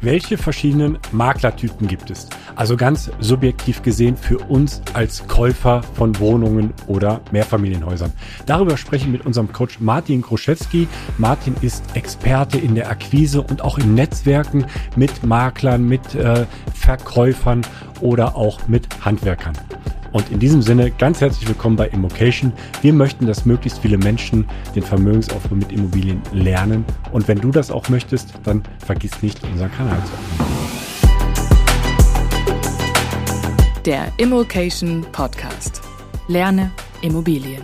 Welche verschiedenen Maklertypen gibt es? Also ganz subjektiv gesehen für uns als Käufer von Wohnungen oder Mehrfamilienhäusern. Darüber sprechen wir mit unserem Coach Martin Groschewski. Martin ist Experte in der Akquise und auch in Netzwerken mit Maklern, mit äh, Verkäufern oder auch mit Handwerkern. Und in diesem Sinne ganz herzlich willkommen bei Immocation. Wir möchten, dass möglichst viele Menschen den Vermögensaufbau mit Immobilien lernen. Und wenn du das auch möchtest, dann vergiss nicht, unseren Kanal zu abonnieren. Der Immocation Podcast. Lerne Immobilien.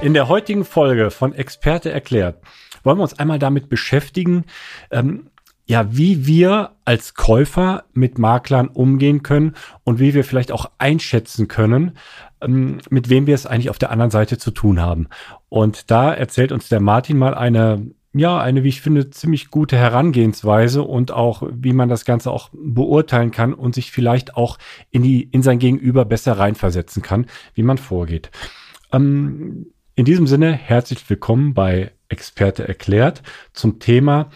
In der heutigen Folge von Experte erklärt wollen wir uns einmal damit beschäftigen, ähm, ja, wie wir als Käufer mit Maklern umgehen können und wie wir vielleicht auch einschätzen können, ähm, mit wem wir es eigentlich auf der anderen Seite zu tun haben. Und da erzählt uns der Martin mal eine, ja, eine, wie ich finde, ziemlich gute Herangehensweise und auch, wie man das Ganze auch beurteilen kann und sich vielleicht auch in die, in sein Gegenüber besser reinversetzen kann, wie man vorgeht. Ähm, in diesem Sinne, herzlich willkommen bei Experte erklärt zum Thema,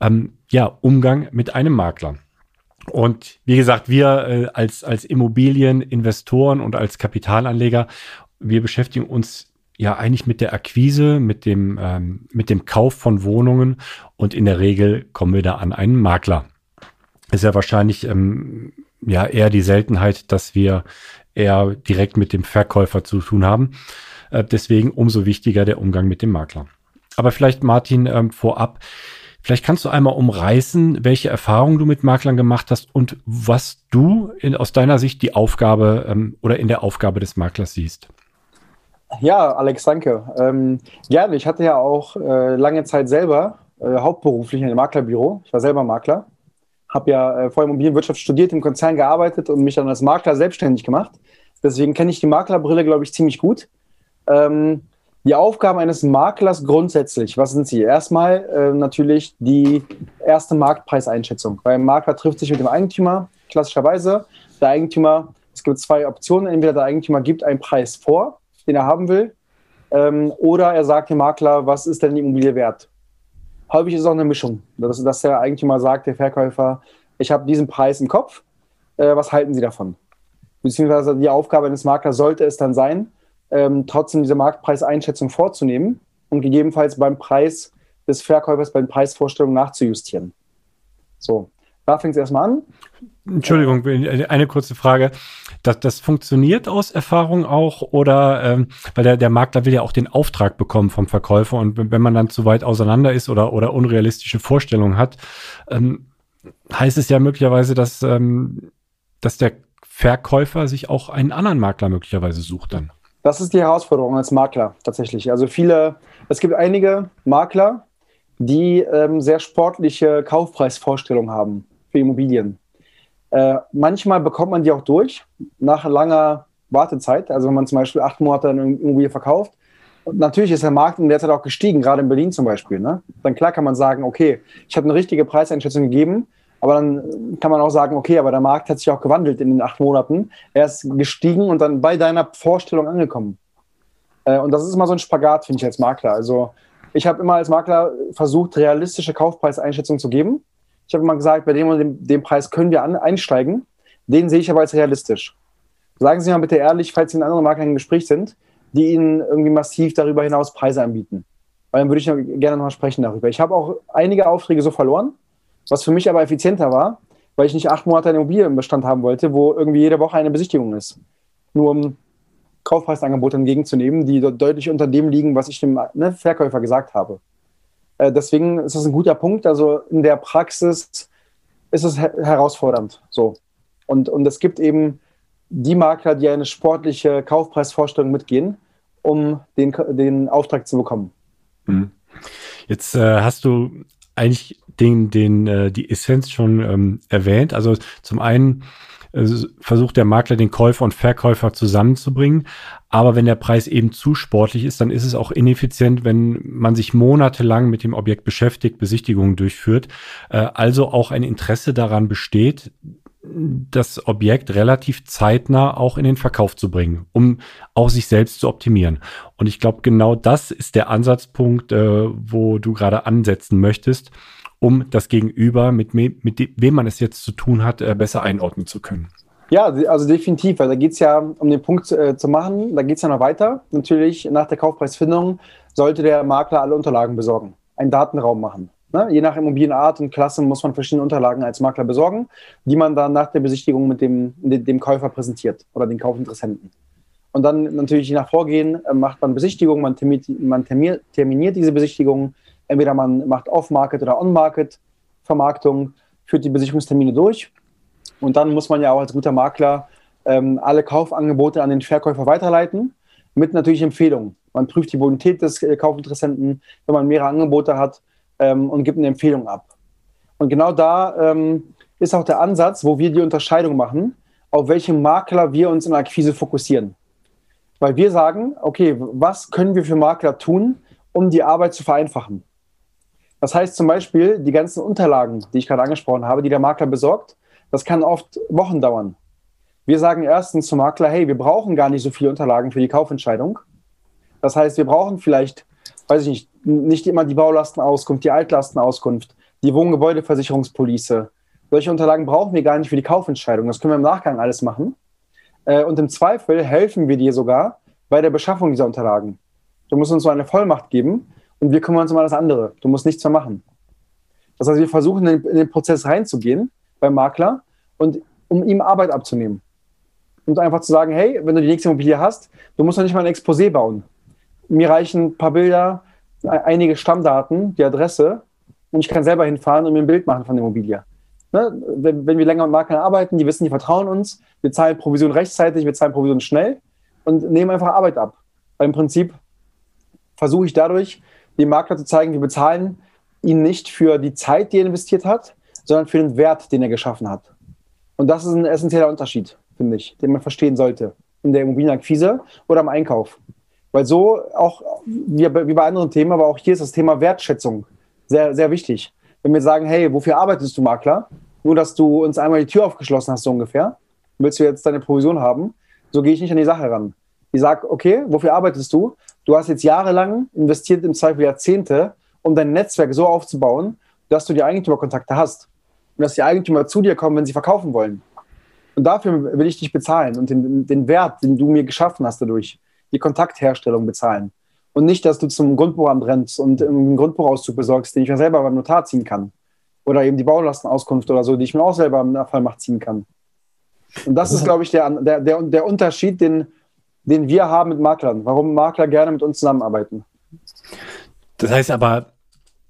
ähm, ja, Umgang mit einem Makler. Und wie gesagt, wir äh, als, als Immobilieninvestoren und als Kapitalanleger, wir beschäftigen uns ja eigentlich mit der Akquise, mit dem, ähm, mit dem Kauf von Wohnungen und in der Regel kommen wir da an einen Makler. Ist ja wahrscheinlich ähm, ja eher die Seltenheit, dass wir eher direkt mit dem Verkäufer zu tun haben. Äh, deswegen umso wichtiger der Umgang mit dem Makler. Aber vielleicht Martin ähm, vorab, Vielleicht kannst du einmal umreißen, welche Erfahrungen du mit Maklern gemacht hast und was du in, aus deiner Sicht die Aufgabe ähm, oder in der Aufgabe des Maklers siehst. Ja, Alex, danke. Ähm, gerne. Ich hatte ja auch äh, lange Zeit selber äh, hauptberuflich in einem Maklerbüro. Ich war selber Makler. Habe ja äh, vorher Immobilienwirtschaft studiert, im Konzern gearbeitet und mich dann als Makler selbstständig gemacht. Deswegen kenne ich die Maklerbrille, glaube ich, ziemlich gut. Ähm, die Aufgaben eines Maklers grundsätzlich, was sind sie? Erstmal äh, natürlich die erste Marktpreiseinschätzung. Ein Makler trifft sich mit dem Eigentümer, klassischerweise. Der Eigentümer, es gibt zwei Optionen. Entweder der Eigentümer gibt einen Preis vor, den er haben will, ähm, oder er sagt dem Makler, was ist denn die Immobilie wert? Häufig ist es auch eine Mischung, dass, dass der Eigentümer sagt, der Verkäufer, ich habe diesen Preis im Kopf, äh, was halten Sie davon? Beziehungsweise die Aufgabe eines Maklers sollte es dann sein, ähm, trotzdem diese Marktpreiseinschätzung vorzunehmen und gegebenenfalls beim Preis des Verkäufers, bei den Preisvorstellungen nachzujustieren. So, da fängt es erstmal an. Entschuldigung, eine kurze Frage. Das, das funktioniert aus Erfahrung auch oder ähm, weil der, der Makler will ja auch den Auftrag bekommen vom Verkäufer und wenn man dann zu weit auseinander ist oder, oder unrealistische Vorstellungen hat, ähm, heißt es ja möglicherweise, dass, ähm, dass der Verkäufer sich auch einen anderen Makler möglicherweise sucht dann. Das ist die Herausforderung als Makler tatsächlich. Also viele, es gibt einige Makler, die ähm, sehr sportliche Kaufpreisvorstellungen haben für Immobilien. Äh, manchmal bekommt man die auch durch nach langer Wartezeit. Also wenn man zum Beispiel acht Monate eine Immobilie verkauft. Und natürlich ist der Markt in der Zeit auch gestiegen, gerade in Berlin zum Beispiel. Ne? Dann klar kann man sagen, okay, ich habe eine richtige Preiseinschätzung gegeben, aber dann kann man auch sagen, okay, aber der Markt hat sich auch gewandelt in den acht Monaten. Er ist gestiegen und dann bei deiner Vorstellung angekommen. Äh, und das ist immer so ein Spagat, finde ich als Makler. Also ich habe immer als Makler versucht, realistische Kaufpreiseinschätzungen zu geben. Ich habe immer gesagt, bei dem und dem, dem Preis können wir an, einsteigen. Den sehe ich aber als realistisch. Sagen Sie mal bitte ehrlich, falls Sie in anderen Maklern im Gespräch sind, die Ihnen irgendwie massiv darüber hinaus Preise anbieten. Weil dann würde ich gerne nochmal sprechen darüber. Ich habe auch einige Aufträge so verloren, was für mich aber effizienter war, weil ich nicht acht Monate eine Immobilie im Bestand haben wollte, wo irgendwie jede Woche eine Besichtigung ist. Nur um Kaufpreisangebote entgegenzunehmen, die deutlich unter dem liegen, was ich dem ne, Verkäufer gesagt habe. Äh, deswegen ist das ein guter Punkt. Also in der Praxis ist es her herausfordernd. So. Und, und es gibt eben die Makler, die eine sportliche Kaufpreisvorstellung mitgehen, um den, den Auftrag zu bekommen. Mhm. Jetzt äh, hast du eigentlich den, den, äh, die Essenz schon ähm, erwähnt. Also zum einen äh, versucht der Makler den Käufer und Verkäufer zusammenzubringen. Aber wenn der Preis eben zu sportlich ist, dann ist es auch ineffizient, wenn man sich monatelang mit dem Objekt beschäftigt, Besichtigungen durchführt. Äh, also auch ein Interesse daran besteht, das Objekt relativ zeitnah auch in den Verkauf zu bringen, um auch sich selbst zu optimieren. Und ich glaube, genau das ist der Ansatzpunkt, äh, wo du gerade ansetzen möchtest, um das Gegenüber, mit, mit wem man es jetzt zu tun hat, äh, besser einordnen zu können. Ja, also definitiv, weil da geht es ja, um den Punkt äh, zu machen, da geht es ja noch weiter. Natürlich, nach der Kaufpreisfindung sollte der Makler alle Unterlagen besorgen, einen Datenraum machen. Ne? Je nach Immobilienart und Klasse muss man verschiedene Unterlagen als Makler besorgen, die man dann nach der Besichtigung mit dem, dem Käufer präsentiert oder den Kaufinteressenten. Und dann natürlich je nach Vorgehen äh, macht man Besichtigung, man, terminiert, man terminiert diese Besichtigung. Entweder man macht Off-Market oder On-Market Vermarktung, führt die Besichtigungstermine durch. Und dann muss man ja auch als guter Makler ähm, alle Kaufangebote an den Verkäufer weiterleiten, mit natürlich Empfehlungen. Man prüft die Bonität des äh, Kaufinteressenten, wenn man mehrere Angebote hat ähm, und gibt eine Empfehlung ab. Und genau da ähm, ist auch der Ansatz, wo wir die Unterscheidung machen, auf welche Makler wir uns in der Akquise fokussieren. Weil wir sagen, okay, was können wir für Makler tun, um die Arbeit zu vereinfachen? Das heißt zum Beispiel, die ganzen Unterlagen, die ich gerade angesprochen habe, die der Makler besorgt, das kann oft Wochen dauern. Wir sagen erstens zum Makler, hey, wir brauchen gar nicht so viele Unterlagen für die Kaufentscheidung. Das heißt, wir brauchen vielleicht weiß ich nicht, nicht immer die Baulastenauskunft, die Altlastenauskunft, die Wohngebäudeversicherungspolice. Solche Unterlagen brauchen wir gar nicht für die Kaufentscheidung. Das können wir im Nachgang alles machen. Äh, und im Zweifel helfen wir dir sogar bei der Beschaffung dieser Unterlagen. Du musst uns so eine Vollmacht geben und wir kümmern uns um alles andere. Du musst nichts mehr machen. Das heißt, wir versuchen in den Prozess reinzugehen beim Makler und um ihm Arbeit abzunehmen. Und einfach zu sagen, hey, wenn du die nächste Immobilie hast, du musst doch nicht mal ein Exposé bauen mir reichen ein paar Bilder, einige Stammdaten, die Adresse und ich kann selber hinfahren und mir ein Bild machen von der Immobilie. Ne? Wenn, wenn, wir länger mit Maklern arbeiten, die wissen, die vertrauen uns, wir zahlen Provision rechtzeitig, wir zahlen Provision schnell und nehmen einfach Arbeit ab. Weil im Prinzip versuche ich dadurch, dem Makler zu zeigen, wir bezahlen ihn nicht für die Zeit, die er investiert hat, sondern für den Wert, den er geschaffen hat. Und das ist ein essentieller Unterschied, finde ich, den man verstehen sollte in der Immobilienakquise oder im Einkauf. Weil so auch, wie, bei anderen Themen, aber auch hier ist das Thema Wertschätzung sehr, sehr wichtig. Wenn wir sagen, hey, wofür arbeitest du, Makler? Nur, dass du uns einmal die Tür aufgeschlossen hast, so ungefähr. Willst du jetzt deine Provision haben? So gehe ich nicht an die Sache ran. Ich sage, okay, wofür arbeitest du? Du hast jetzt jahrelang investiert, im Zweifel Jahrzehnte, um dein Netzwerk so aufzubauen, dass du die Eigentümerkontakte hast. Und dass die Eigentümer zu dir kommen, wenn sie verkaufen wollen. Und dafür will ich dich bezahlen und den, den Wert, den du mir geschaffen hast dadurch die Kontaktherstellung bezahlen. Und nicht, dass du zum Grundbuchamt rennst und einen Grundbuchauszug besorgst, den ich mir selber beim Notar ziehen kann. Oder eben die Baulastenauskunft oder so, die ich mir auch selber im Vollmacht ziehen kann. Und das ist, glaube ich, der, der, der, der Unterschied, den, den wir haben mit Maklern. Warum Makler gerne mit uns zusammenarbeiten. Das heißt aber,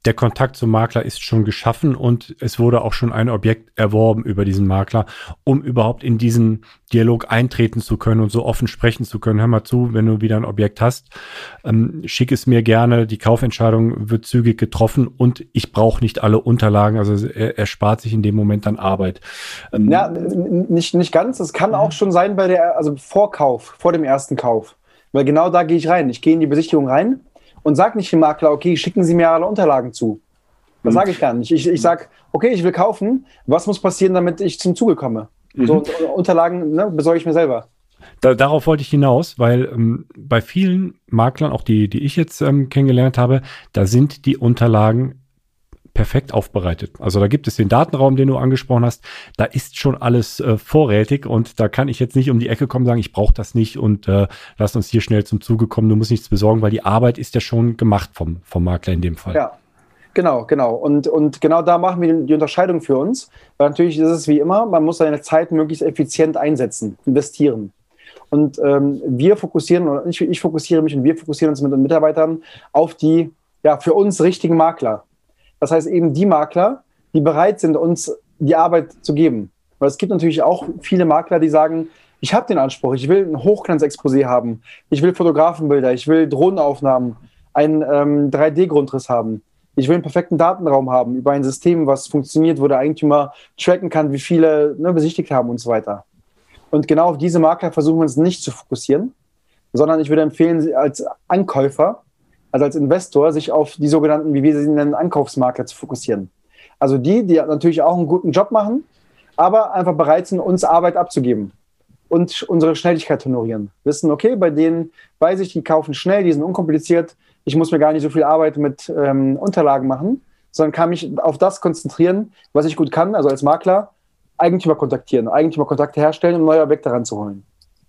der Kontakt zum Makler ist schon geschaffen und es wurde auch schon ein Objekt erworben über diesen Makler, um überhaupt in diesen Dialog eintreten zu können und so offen sprechen zu können. Hör mal zu, wenn du wieder ein Objekt hast, ähm, schick es mir gerne. Die Kaufentscheidung wird zügig getroffen und ich brauche nicht alle Unterlagen. Also er, er, spart sich in dem Moment dann Arbeit. Ähm, ja, nicht, nicht ganz. Es kann auch schon sein bei der, also Vorkauf, vor dem ersten Kauf. Weil genau da gehe ich rein. Ich gehe in die Besichtigung rein und sage nicht dem Makler, okay, schicken Sie mir alle Unterlagen zu. Das mhm. sage ich gar nicht. Ich, ich sage, okay, ich will kaufen. Was muss passieren, damit ich zum Zuge komme? Mhm. So Unterlagen ne, besorge ich mir selber. Da, darauf wollte ich hinaus, weil ähm, bei vielen Maklern, auch die, die ich jetzt ähm, kennengelernt habe, da sind die Unterlagen perfekt aufbereitet. Also da gibt es den Datenraum, den du angesprochen hast. Da ist schon alles äh, vorrätig und da kann ich jetzt nicht um die Ecke kommen und sagen, ich brauche das nicht und äh, lass uns hier schnell zum Zuge kommen. Du musst nichts besorgen, weil die Arbeit ist ja schon gemacht vom, vom Makler in dem Fall. Ja. Genau, genau. Und, und genau da machen wir die Unterscheidung für uns. Weil natürlich ist es wie immer, man muss seine Zeit möglichst effizient einsetzen, investieren. Und ähm, wir fokussieren, oder ich, ich fokussiere mich und wir fokussieren uns mit den Mitarbeitern auf die ja, für uns richtigen Makler. Das heißt eben die Makler, die bereit sind, uns die Arbeit zu geben. Weil es gibt natürlich auch viele Makler, die sagen, ich habe den Anspruch, ich will ein Hochglanzexposé haben, ich will Fotografenbilder, ich will Drohnenaufnahmen, einen ähm, 3D-Grundriss haben. Ich will einen perfekten Datenraum haben über ein System, was funktioniert, wo der Eigentümer tracken kann, wie viele ne, besichtigt haben und so weiter. Und genau auf diese Makler versuchen wir uns nicht zu fokussieren, sondern ich würde empfehlen, als Ankäufer also als Investor, sich auf die sogenannten, wie wir sie nennen, Ankaufsmakler zu fokussieren. Also die, die natürlich auch einen guten Job machen, aber einfach bereit sind, uns Arbeit abzugeben und unsere Schnelligkeit honorieren. Wissen, okay, bei denen weiß ich, die kaufen schnell, die sind unkompliziert, ich muss mir gar nicht so viel Arbeit mit ähm, Unterlagen machen, sondern kann mich auf das konzentrieren, was ich gut kann, also als Makler, Eigentümer kontaktieren, Eigentümerkontakte herstellen, um neue Objekte ranzuholen.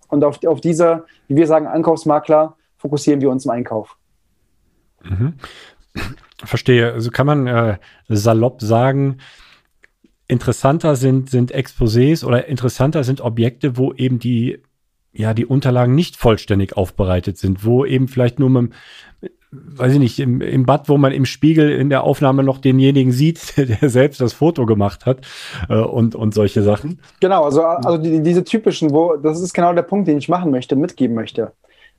Und auf, auf diese, wie wir sagen, Ankaufsmakler fokussieren wir uns im Einkauf. Mhm. Verstehe. Also kann man äh, salopp sagen, interessanter sind, sind Exposés oder interessanter sind Objekte, wo eben die, ja, die Unterlagen nicht vollständig aufbereitet sind, wo eben vielleicht nur mit, weiß ich nicht, im, im Bad, wo man im Spiegel in der Aufnahme noch denjenigen sieht, der selbst das Foto gemacht hat äh, und, und solche Sachen. Genau, also, also die, diese typischen, wo, das ist genau der Punkt, den ich machen möchte, mitgeben möchte.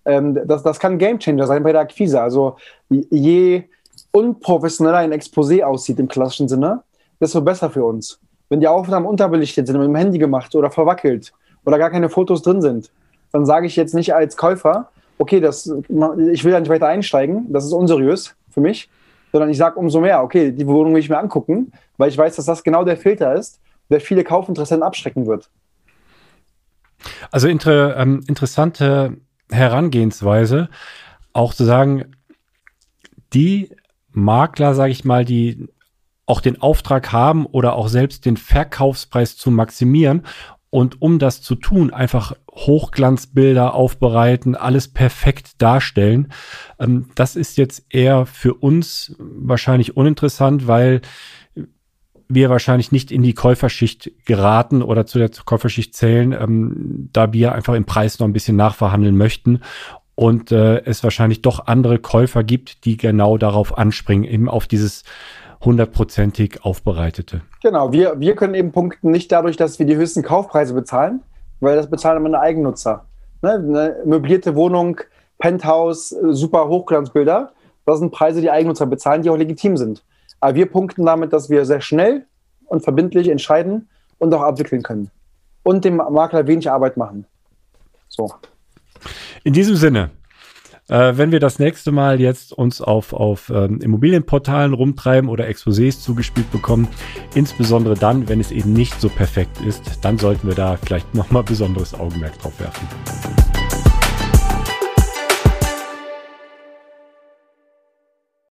Ähm, das, das kann ein Changer sein bei der Akquise. Also je unprofessioneller ein Exposé aussieht im klassischen Sinne, desto besser für uns. Wenn die Aufnahmen unterbelichtet sind, mit dem Handy gemacht oder verwackelt oder gar keine Fotos drin sind, dann sage ich jetzt nicht als Käufer, okay, das, ich will da nicht weiter einsteigen, das ist unseriös für mich, sondern ich sage umso mehr, okay, die Wohnung will ich mir angucken, weil ich weiß, dass das genau der Filter ist, der viele Kaufinteressenten abschrecken wird. Also inter, ähm, interessante Herangehensweise, auch zu sagen, die Makler, sage ich mal, die auch den Auftrag haben oder auch selbst den Verkaufspreis zu maximieren und um das zu tun, einfach Hochglanzbilder aufbereiten, alles perfekt darstellen. Ähm, das ist jetzt eher für uns wahrscheinlich uninteressant, weil wir wahrscheinlich nicht in die Käuferschicht geraten oder zu der Käuferschicht zählen, ähm, da wir einfach im Preis noch ein bisschen nachverhandeln möchten und äh, es wahrscheinlich doch andere Käufer gibt, die genau darauf anspringen, eben auf dieses hundertprozentig aufbereitete. Genau, wir, wir können eben punkten nicht dadurch, dass wir die höchsten Kaufpreise bezahlen, weil das bezahlen immer Eigennutzer. Ne? Eine möblierte Wohnung, Penthouse, super Hochglanzbilder, das sind Preise, die Eigennutzer bezahlen, die auch legitim sind. Aber wir punkten damit, dass wir sehr schnell und verbindlich entscheiden und auch abwickeln können. Und dem Makler wenig Arbeit machen. So. In diesem Sinne, äh, wenn wir das nächste Mal jetzt uns auf, auf ähm, Immobilienportalen rumtreiben oder Exposés zugespielt bekommen, insbesondere dann, wenn es eben nicht so perfekt ist, dann sollten wir da vielleicht nochmal besonderes Augenmerk drauf werfen.